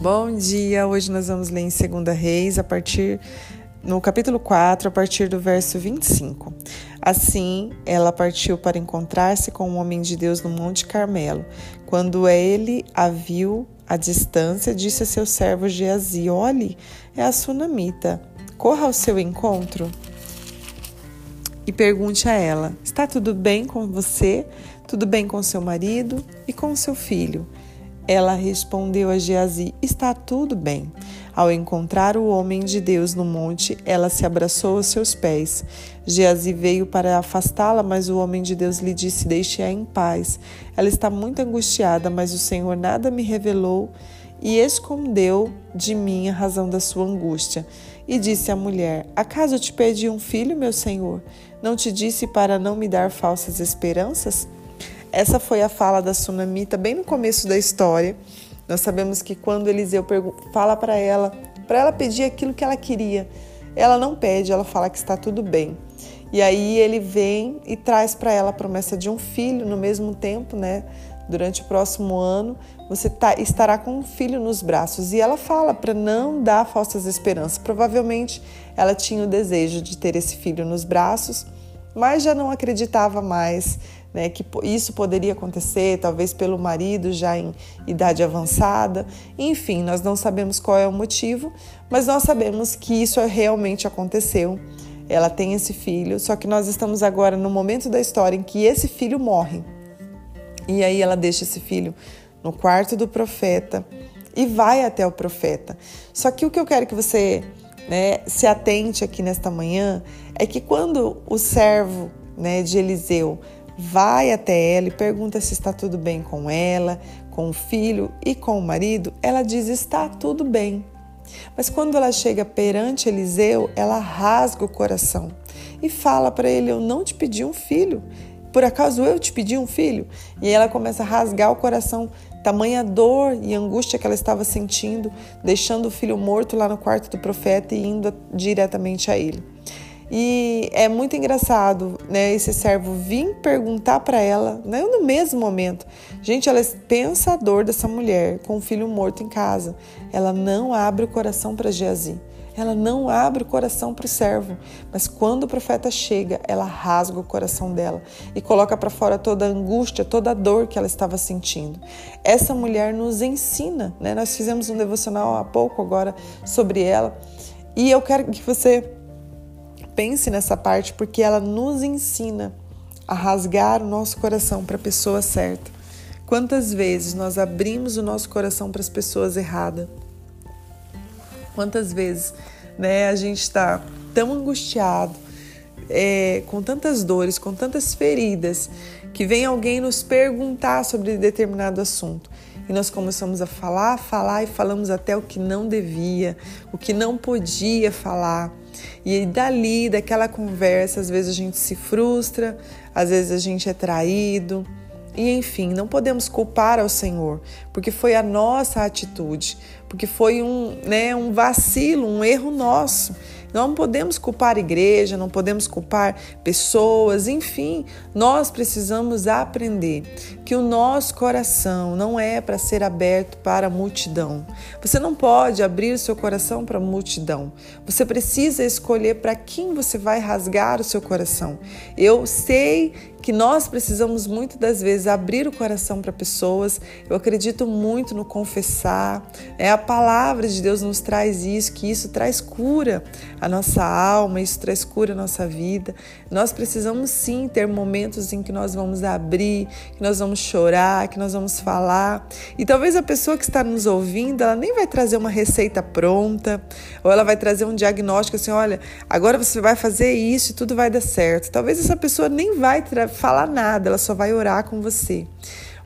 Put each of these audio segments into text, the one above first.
Bom dia! Hoje nós vamos ler em 2 Reis, a partir no capítulo 4, a partir do verso 25. Assim, ela partiu para encontrar-se com o um homem de Deus no Monte Carmelo. Quando ele a viu à distância, disse a seu servo Geazi: Olhe, é a sunamita. Corra ao seu encontro e pergunte a ela: Está tudo bem com você? Tudo bem com seu marido e com seu filho? Ela respondeu a Geazi: Está tudo bem. Ao encontrar o homem de Deus no monte, ela se abraçou aos seus pés. Geazi veio para afastá-la, mas o homem de Deus lhe disse: Deixe-a em paz. Ela está muito angustiada, mas o Senhor nada me revelou e escondeu de mim a razão da sua angústia. E disse à mulher: Acaso te pedi um filho, meu senhor? Não te disse para não me dar falsas esperanças? Essa foi a fala da Sunamita bem no começo da história. Nós sabemos que quando Eliseu fala para ela, para ela pedir aquilo que ela queria, ela não pede, ela fala que está tudo bem. E aí ele vem e traz para ela a promessa de um filho no mesmo tempo, né? Durante o próximo ano, você tá, estará com um filho nos braços. E ela fala para não dar falsas esperanças. Provavelmente ela tinha o desejo de ter esse filho nos braços, mas já não acreditava mais né, que isso poderia acontecer, talvez pelo marido já em idade avançada. Enfim, nós não sabemos qual é o motivo, mas nós sabemos que isso realmente aconteceu. Ela tem esse filho, só que nós estamos agora no momento da história em que esse filho morre. E aí ela deixa esse filho no quarto do profeta e vai até o profeta. Só que o que eu quero que você né, se atente aqui nesta manhã é que quando o servo né, de Eliseu vai até ela e pergunta se está tudo bem com ela, com o filho e com o marido, ela diz: está tudo bem. Mas quando ela chega perante Eliseu, ela rasga o coração e fala para ele: Eu não te pedi um filho. Por acaso eu te pedi um filho? E ela começa a rasgar o coração, tamanha dor e angústia que ela estava sentindo, deixando o filho morto lá no quarto do profeta e indo diretamente a ele. E é muito engraçado, né, esse servo vir perguntar para ela, né, no mesmo momento. Gente, ela pensa a dor dessa mulher com o filho morto em casa. Ela não abre o coração para Geazi. Ela não abre o coração para o servo, mas quando o profeta chega, ela rasga o coração dela e coloca para fora toda a angústia, toda a dor que ela estava sentindo. Essa mulher nos ensina, né? Nós fizemos um devocional há pouco agora sobre ela e eu quero que você pense nessa parte porque ela nos ensina a rasgar o nosso coração para a pessoa certa. Quantas vezes nós abrimos o nosso coração para as pessoas erradas? Quantas vezes né, a gente está tão angustiado, é, com tantas dores, com tantas feridas, que vem alguém nos perguntar sobre determinado assunto e nós começamos a falar, falar e falamos até o que não devia, o que não podia falar. E dali, daquela conversa, às vezes a gente se frustra, às vezes a gente é traído. E enfim, não podemos culpar ao Senhor, porque foi a nossa atitude, porque foi um, né, um vacilo, um erro nosso. Não podemos culpar a igreja, não podemos culpar pessoas, enfim, nós precisamos aprender que o nosso coração não é para ser aberto para a multidão. Você não pode abrir o seu coração para a multidão. Você precisa escolher para quem você vai rasgar o seu coração. Eu sei que nós precisamos muito das vezes abrir o coração para pessoas. Eu acredito muito no confessar. É a palavra de Deus nos traz isso, que isso traz cura à nossa alma, isso traz cura à nossa vida. Nós precisamos sim ter momentos em que nós vamos abrir, que nós vamos chorar, que nós vamos falar. E talvez a pessoa que está nos ouvindo, ela nem vai trazer uma receita pronta, ou ela vai trazer um diagnóstico assim, olha, agora você vai fazer isso e tudo vai dar certo. Talvez essa pessoa nem vai falar nada, ela só vai orar com você.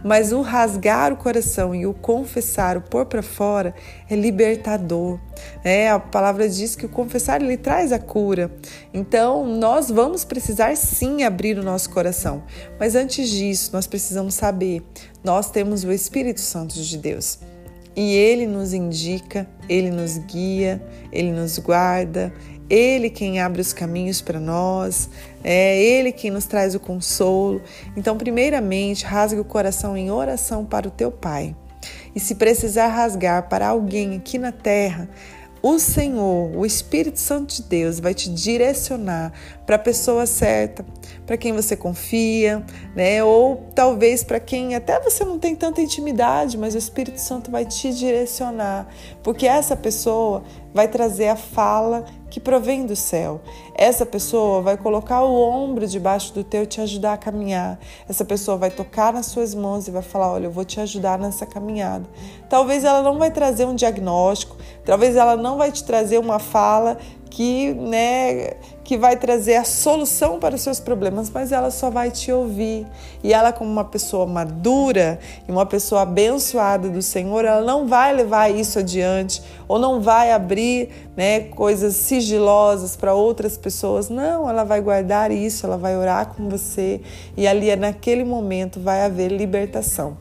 Mas o rasgar o coração e o confessar, o pôr para fora, é libertador. É, a palavra diz que o confessar ele traz a cura. Então, nós vamos precisar sim abrir o nosso coração. Mas antes disso, nós precisamos saber, nós temos o Espírito Santo de Deus. E ele nos indica, ele nos guia, ele nos guarda, ele quem abre os caminhos para nós, é Ele quem nos traz o consolo. Então, primeiramente, rasgue o coração em oração para o teu Pai. E se precisar rasgar para alguém aqui na terra, o Senhor, o Espírito Santo de Deus, vai te direcionar para a pessoa certa, para quem você confia, né? Ou talvez para quem até você não tem tanta intimidade, mas o Espírito Santo vai te direcionar, porque essa pessoa vai trazer a fala que provém do céu. Essa pessoa vai colocar o ombro debaixo do teu e te ajudar a caminhar. Essa pessoa vai tocar nas suas mãos e vai falar: Olha, eu vou te ajudar nessa caminhada. Talvez ela não vai trazer um diagnóstico, talvez ela não vai te trazer uma fala que, né, que vai trazer a solução para os seus problemas, mas ela só vai te ouvir. E ela, como uma pessoa madura e uma pessoa abençoada do Senhor, ela não vai levar isso adiante ou não vai abrir, né, coisas sigilosas para outras pessoas. Não, ela vai guardar isso, ela vai orar com você e ali naquele momento vai haver libertação.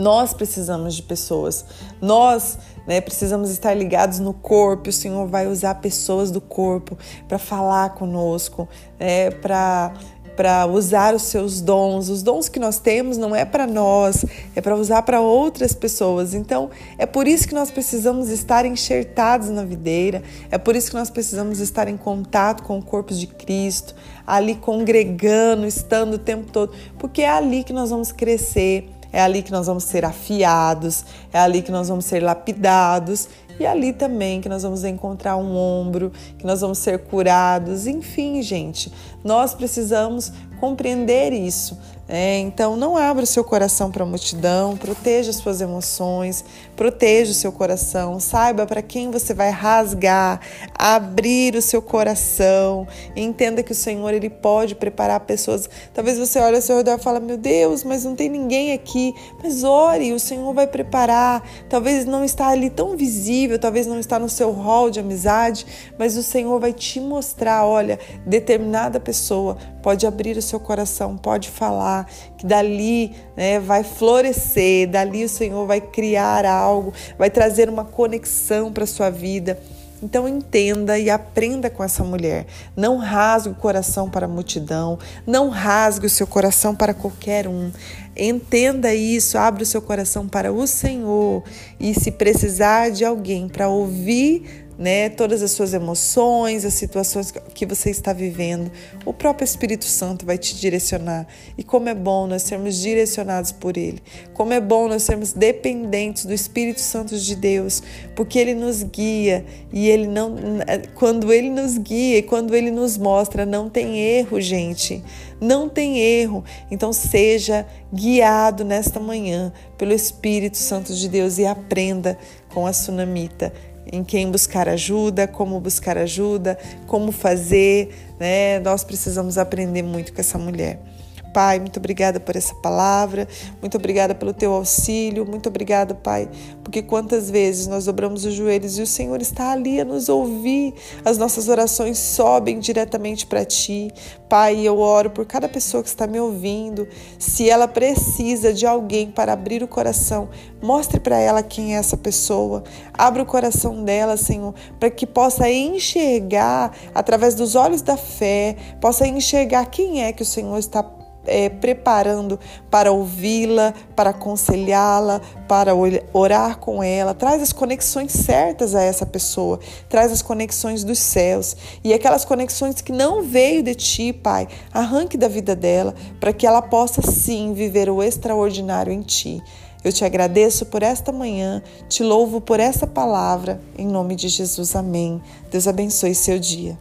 Nós precisamos de pessoas. Nós né, precisamos estar ligados no corpo. O Senhor vai usar pessoas do corpo para falar conosco, né, para para usar os seus dons. Os dons que nós temos não é para nós, é para usar para outras pessoas. Então, é por isso que nós precisamos estar enxertados na videira, é por isso que nós precisamos estar em contato com o corpo de Cristo, ali congregando, estando o tempo todo, porque é ali que nós vamos crescer é ali que nós vamos ser afiados, é ali que nós vamos ser lapidados e é ali também que nós vamos encontrar um ombro, que nós vamos ser curados. Enfim, gente, nós precisamos compreender isso. É, então, não abra o seu coração para a multidão, proteja as suas emoções, proteja o seu coração, saiba para quem você vai rasgar, abrir o seu coração, entenda que o Senhor ele pode preparar pessoas. Talvez você olhe ao seu redor e fale: Meu Deus, mas não tem ninguém aqui. Mas ore, o Senhor vai preparar. Talvez não está ali tão visível, talvez não está no seu hall de amizade, mas o Senhor vai te mostrar: olha, determinada pessoa pode abrir o seu coração, pode falar que dali né, vai florescer, dali o Senhor vai criar algo, vai trazer uma conexão para sua vida. Então entenda e aprenda com essa mulher. Não rasgue o coração para a multidão, não rasgue o seu coração para qualquer um. Entenda isso, abra o seu coração para o Senhor e se precisar de alguém para ouvir né, todas as suas emoções, as situações que você está vivendo, o próprio Espírito Santo vai te direcionar. E como é bom nós sermos direcionados por Ele, como é bom nós sermos dependentes do Espírito Santo de Deus, porque Ele nos guia e Ele não, quando Ele nos guia e quando Ele nos mostra, não tem erro, gente, não tem erro. Então seja guiado nesta manhã pelo Espírito Santo de Deus e aprenda com a sunamita em quem buscar ajuda, como buscar ajuda, como fazer, né? Nós precisamos aprender muito com essa mulher. Pai, muito obrigada por essa palavra, muito obrigada pelo teu auxílio, muito obrigada, Pai, porque quantas vezes nós dobramos os joelhos e o Senhor está ali a nos ouvir, as nossas orações sobem diretamente para ti. Pai, eu oro por cada pessoa que está me ouvindo, se ela precisa de alguém para abrir o coração, mostre para ela quem é essa pessoa, abra o coração dela, Senhor, para que possa enxergar através dos olhos da fé, possa enxergar quem é que o Senhor está é, preparando para ouvi-la, para aconselhá-la, para orar com ela. Traz as conexões certas a essa pessoa, traz as conexões dos céus e aquelas conexões que não veio de ti, Pai, arranque da vida dela para que ela possa sim viver o extraordinário em ti. Eu te agradeço por esta manhã, te louvo por essa palavra, em nome de Jesus, amém. Deus abençoe seu dia.